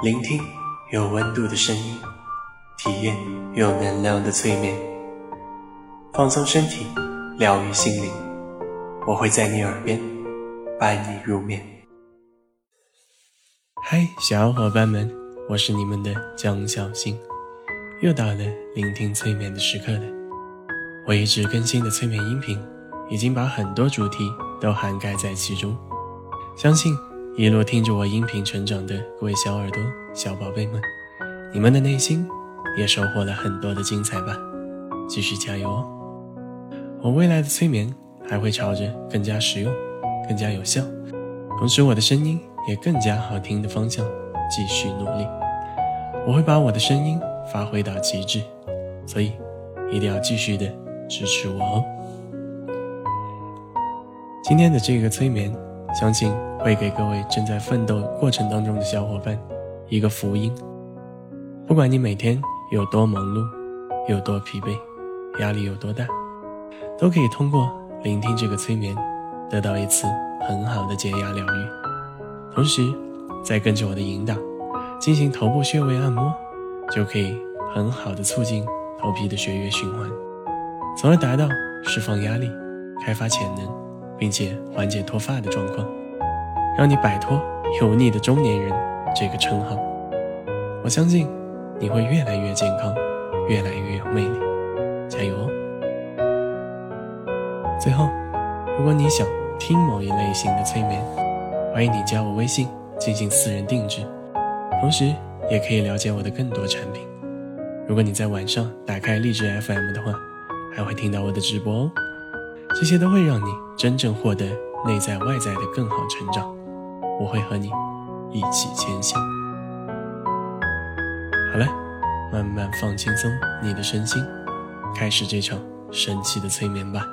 聆听有温度的声音，体验有能量的催眠，放松身体，疗愈心灵。我会在你耳边伴你入眠。嗨，小伙伴们，我是你们的江小新，又到了聆听催眠的时刻了。我一直更新的催眠音频，已经把很多主题都涵盖在其中，相信。一路听着我音频成长的各位小耳朵、小宝贝们，你们的内心也收获了很多的精彩吧！继续加油哦！我未来的催眠还会朝着更加实用、更加有效，同时我的声音也更加好听的方向继续努力。我会把我的声音发挥到极致，所以一定要继续的支持我哦！今天的这个催眠。相信会给各位正在奋斗过程当中的小伙伴一个福音。不管你每天有多忙碌，有多疲惫，压力有多大，都可以通过聆听这个催眠，得到一次很好的解压疗愈。同时，再跟着我的引导进行头部穴位按摩，就可以很好的促进头皮的血液循环，从而达到释放压力、开发潜能。并且缓解脱发的状况，让你摆脱油腻的中年人这个称号。我相信你会越来越健康，越来越有魅力。加油哦！最后，如果你想听某一类型的催眠，欢迎你加我微信进行私人定制，同时也可以了解我的更多产品。如果你在晚上打开励志 FM 的话，还会听到我的直播哦。这些都会让你真正获得内在外在的更好成长。我会和你一起前行。好了，慢慢放轻松你的身心，开始这场神奇的催眠吧。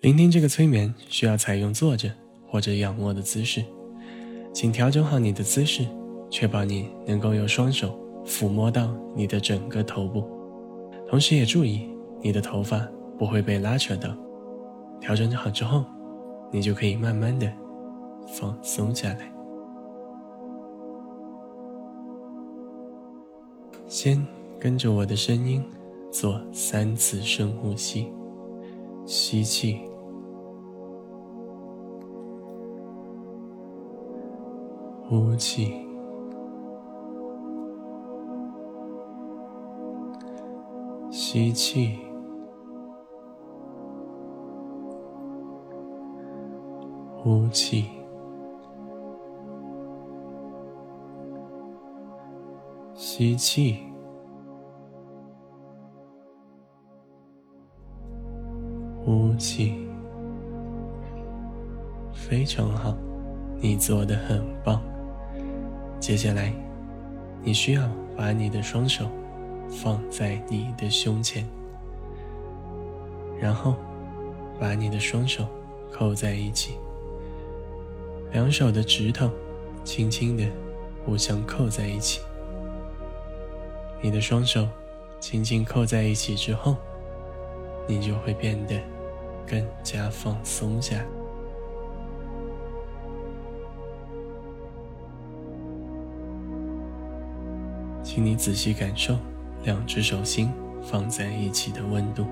聆听这个催眠需要采用坐着或者仰卧的姿势，请调整好你的姿势，确保你能够用双手。抚摸到你的整个头部，同时也注意你的头发不会被拉扯到。调整好之后，你就可以慢慢的放松下来。先跟着我的声音做三次深呼吸，吸气，呼气。吸气，呼气，吸气，呼气，非常好，你做的很棒。接下来，你需要把你的双手。放在你的胸前，然后把你的双手扣在一起，两手的指头轻轻的互相扣在一起。你的双手轻轻扣在一起之后，你就会变得更加放松下。请你仔细感受。两只手心放在一起的温度，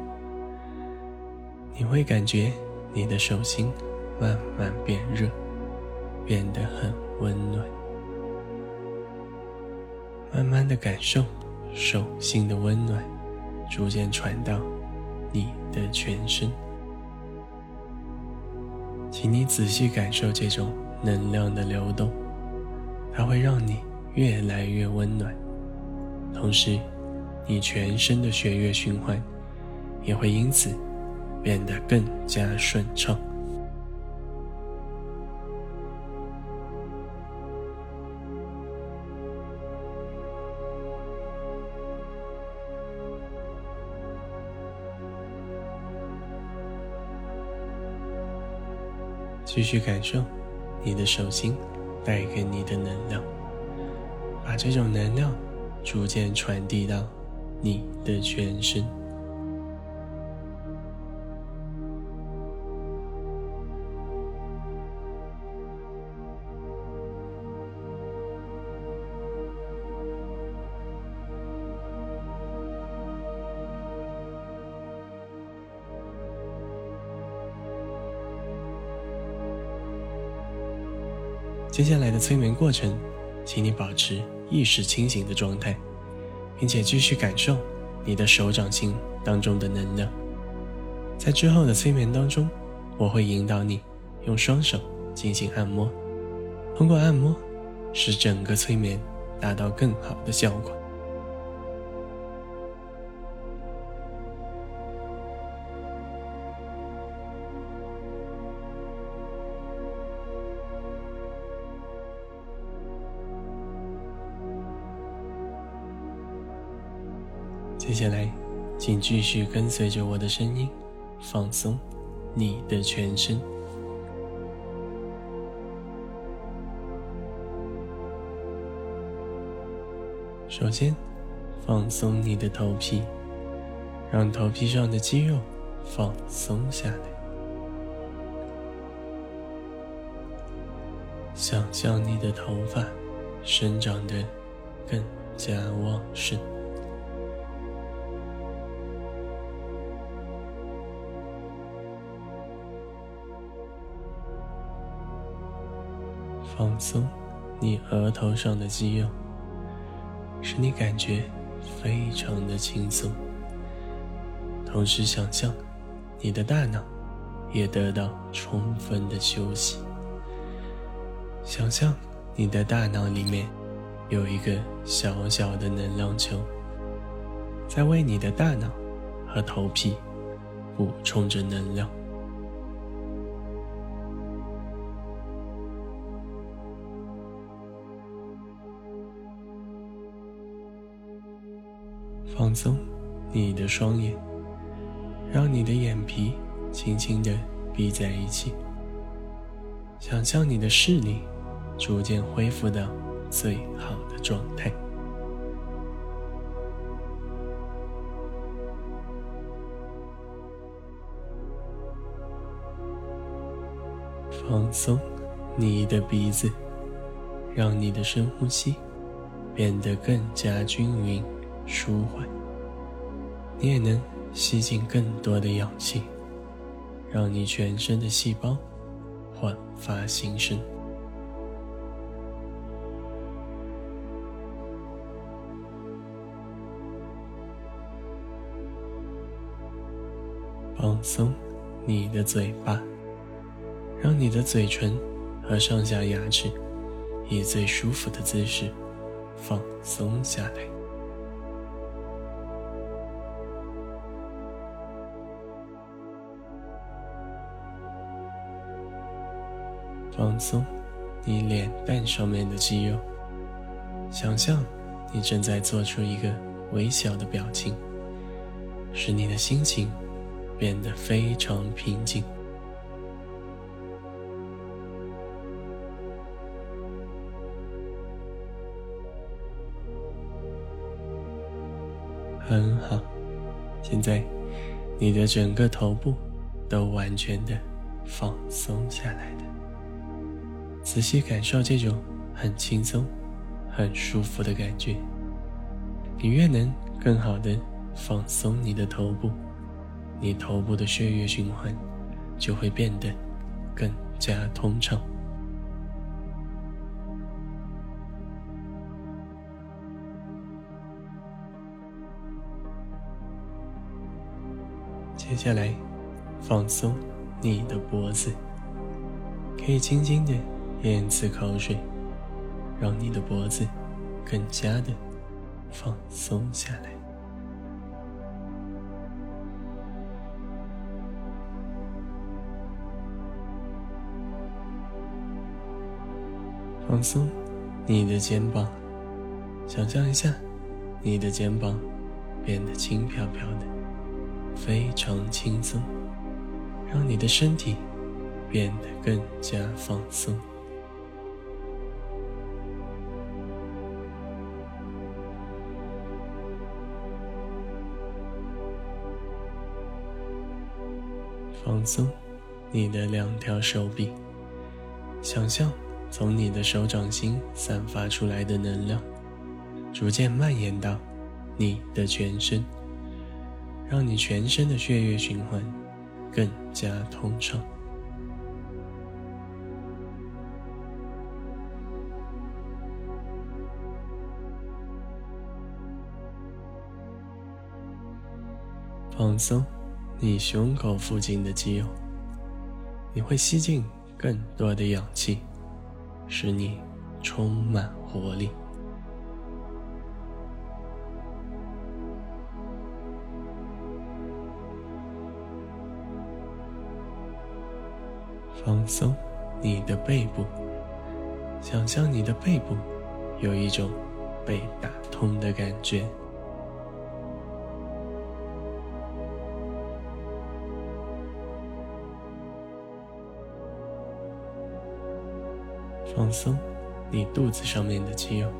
你会感觉你的手心慢慢变热，变得很温暖。慢慢的感受手心的温暖，逐渐传到你的全身。请你仔细感受这种能量的流动，它会让你越来越温暖，同时。你全身的血液循环也会因此变得更加顺畅。继续感受你的手心带给你的能量，把这种能量逐渐传递到。你的全身。接下来的催眠过程请你保持意识清醒的状态。并且继续感受你的手掌心当中的能量。在之后的催眠当中，我会引导你用双手进行按摩，通过按摩使整个催眠达到更好的效果。接下来，请继续跟随着我的声音，放松你的全身。首先，放松你的头皮，让头皮上的肌肉放松下来。想象你的头发生长得更加旺盛。放松你额头上的肌肉，使你感觉非常的轻松。同时，想象你的大脑也得到充分的休息。想象你的大脑里面有一个小小的能量球，在为你的大脑和头皮补充着能量。放松你的双眼，让你的眼皮轻轻地闭在一起。想象你的视力逐渐恢复到最好的状态。放松你的鼻子，让你的深呼吸变得更加均匀。舒缓，你也能吸进更多的氧气，让你全身的细胞焕发新生。放松你的嘴巴，让你的嘴唇和上下牙齿以最舒服的姿势放松下来。放松你脸蛋上面的肌肉，想象你正在做出一个微小的表情，使你的心情变得非常平静。很好，现在你的整个头部都完全的放松下来的。仔细感受这种很轻松、很舒服的感觉。你越能更好的放松你的头部，你头部的血液循环就会变得更加通畅。接下来，放松你的脖子，可以轻轻的。咽次口水，让你的脖子更加的放松下来。放松你的肩膀，想象一下，你的肩膀变得轻飘飘的，非常轻松，让你的身体变得更加放松。放松你的两条手臂。想象从你的手掌心散发出来的能量逐渐蔓延到你的全身让你全身的血液循环更加通畅。放松。你胸口附近的肌肉，你会吸进更多的氧气，使你充满活力。放松你的背部，想象你的背部有一种被打通的感觉。放松你肚子上面的肌肉，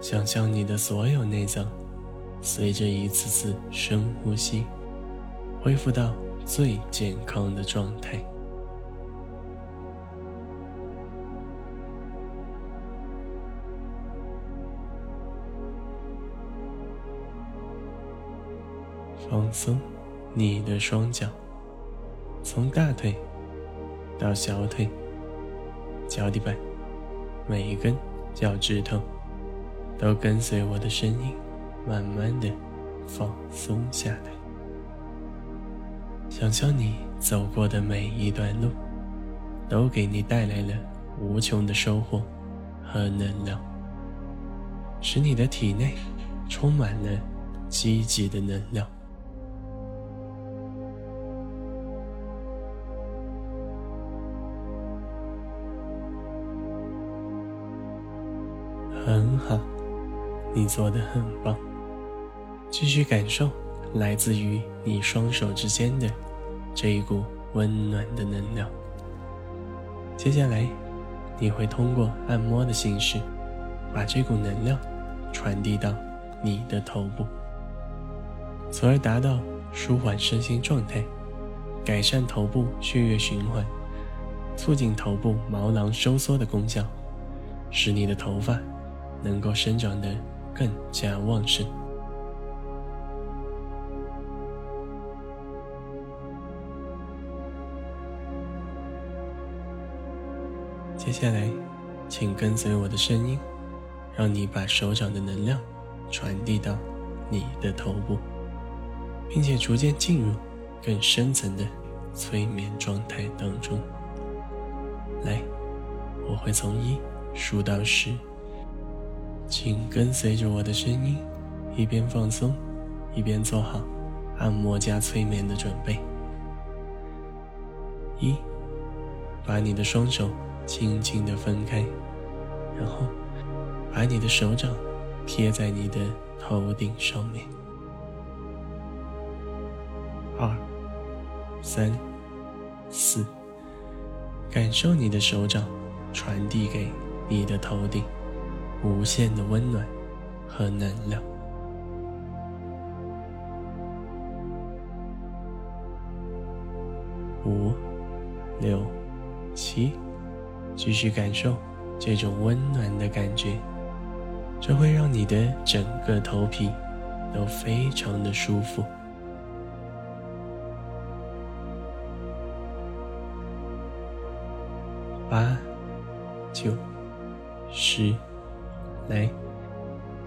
想象你的所有内脏随着一次次深呼吸，恢复到最健康的状态。放松你的双脚，从大腿到小腿。脚底板，每一根脚趾头都跟随我的声音，慢慢的放松下来。想象你走过的每一段路，都给你带来了无穷的收获和能量，使你的体内充满了积极的能量。做的很棒。继续感受来自于你双手之间的这一股温暖的能量。接下来，你会通过按摩的形式，把这股能量传递到你的头部，从而达到舒缓身心状态、改善头部血液循环、促进头部毛囊收缩的功效，使你的头发。能够生长得更加旺盛。接下来，请跟随我的声音，让你把手掌的能量传递到你的头部，并且逐渐进入更深层的催眠状态当中。来，我会从一数到十。请跟随着我的声音，一边放松，一边做好按摩加催眠的准备。一，把你的双手轻轻的分开，然后把你的手掌贴在你的头顶上面。二，三，四，感受你的手掌传递给你的头顶。无限的温暖和能量。五、六、七，继续感受这种温暖的感觉，这会让你的整个头皮都非常的舒服。八、九、十。来，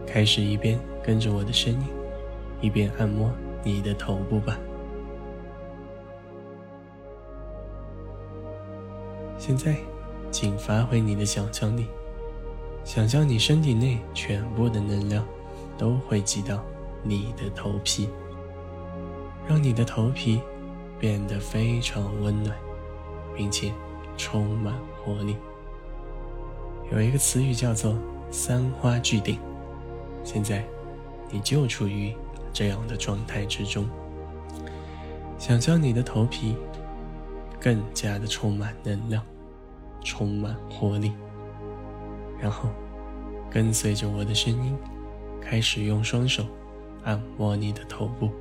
开始一边跟着我的声音，一边按摩你的头部吧。现在，请发挥你的想象力，想象你身体内全部的能量都汇集到你的头皮，让你的头皮变得非常温暖，并且充满活力。有一个词语叫做。三花聚顶，现在你就处于这样的状态之中。想象你的头皮更加的充满能量，充满活力，然后跟随着我的声音，开始用双手按摩你的头部。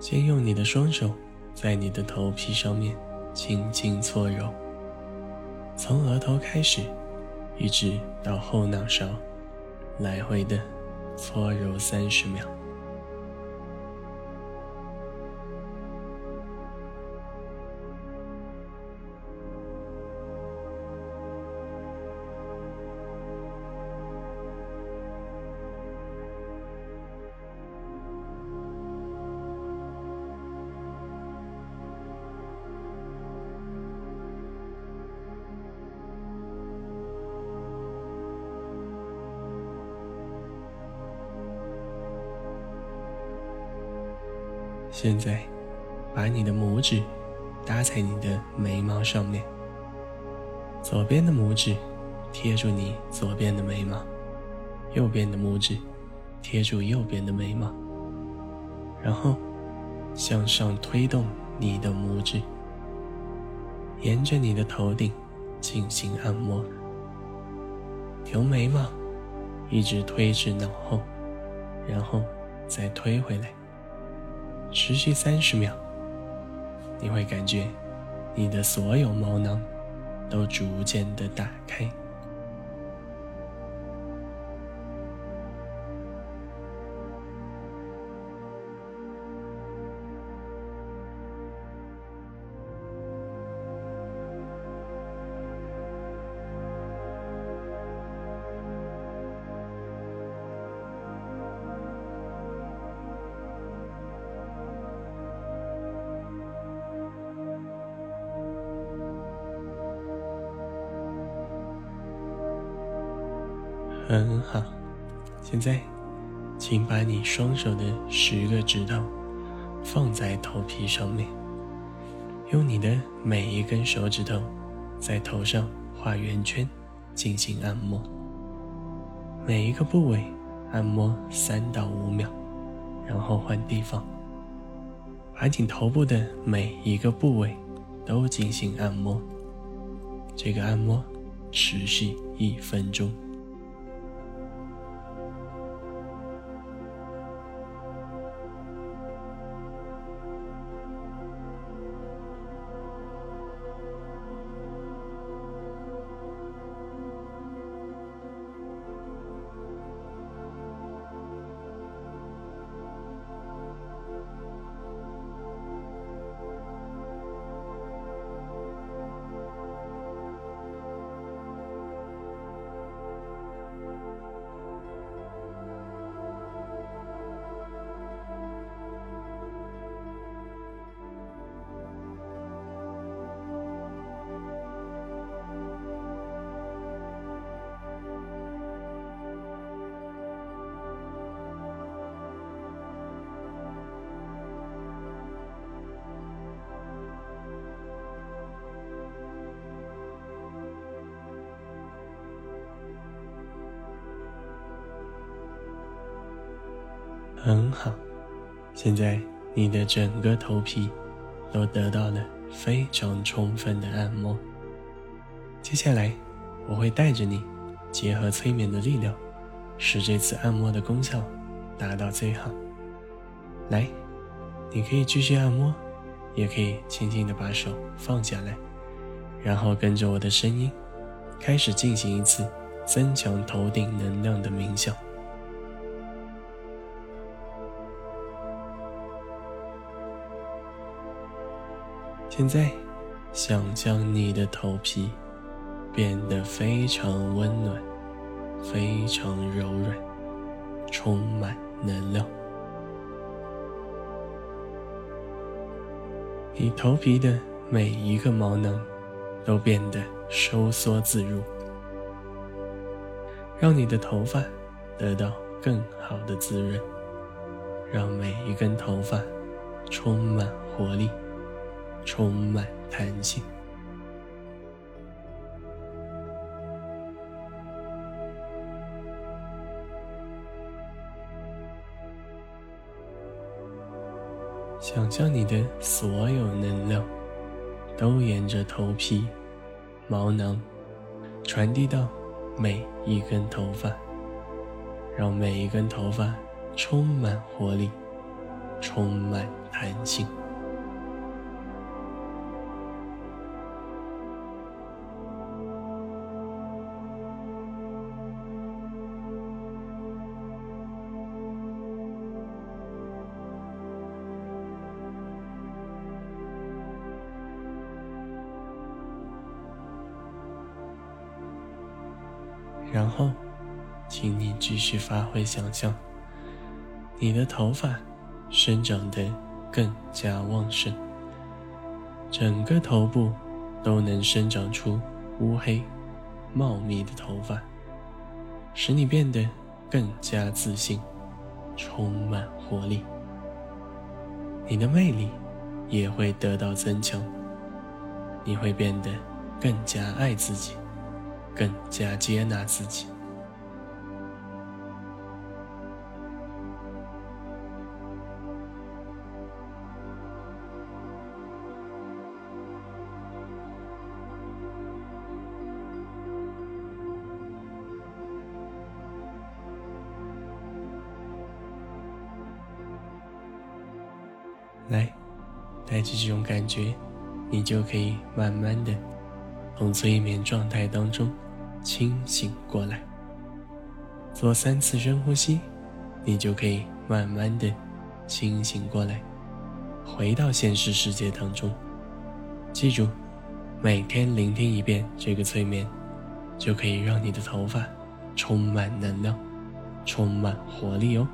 先用你的双手。在你的头皮上面轻轻搓揉，从额头开始，一直到后脑勺，来回的搓揉三十秒。现在，把你的拇指搭在你的眉毛上面，左边的拇指贴住你左边的眉毛，右边的拇指贴住右边的眉毛，然后向上推动你的拇指，沿着你的头顶进行按摩，由眉毛一直推至脑后，然后再推回来。持续三十秒，你会感觉你的所有毛囊都逐渐的打开。很好，现在，请把你双手的十个指头放在头皮上面，用你的每一根手指头在头上画圆圈进行按摩，每一个部位按摩三到五秒，然后换地方，把你头部的每一个部位都进行按摩，这个按摩持续一分钟。很好，现在你的整个头皮都得到了非常充分的按摩。接下来，我会带着你，结合催眠的力量，使这次按摩的功效达到最好。来，你可以继续按摩，也可以轻轻的把手放下来，然后跟着我的声音，开始进行一次增强头顶能量的冥想。现在，想象你的头皮变得非常温暖、非常柔软，充满能量。你头皮的每一个毛囊都变得收缩自如，让你的头发得到更好的滋润，让每一根头发充满活力。充满弹性。想象你的所有能量都沿着头皮、毛囊传递到每一根头发，让每一根头发充满活力，充满弹性。然后，请你继续发挥想象，你的头发生长得更加旺盛，整个头部都能生长出乌黑、茂密的头发，使你变得更加自信，充满活力。你的魅力也会得到增强，你会变得更加爱自己，更加接纳自己。来，带着这种感觉，你就可以慢慢的从催眠状态当中清醒过来。做三次深呼吸，你就可以慢慢的清醒过来，回到现实世界当中。记住，每天聆听一遍这个催眠，就可以让你的头发充满能量，充满活力哦。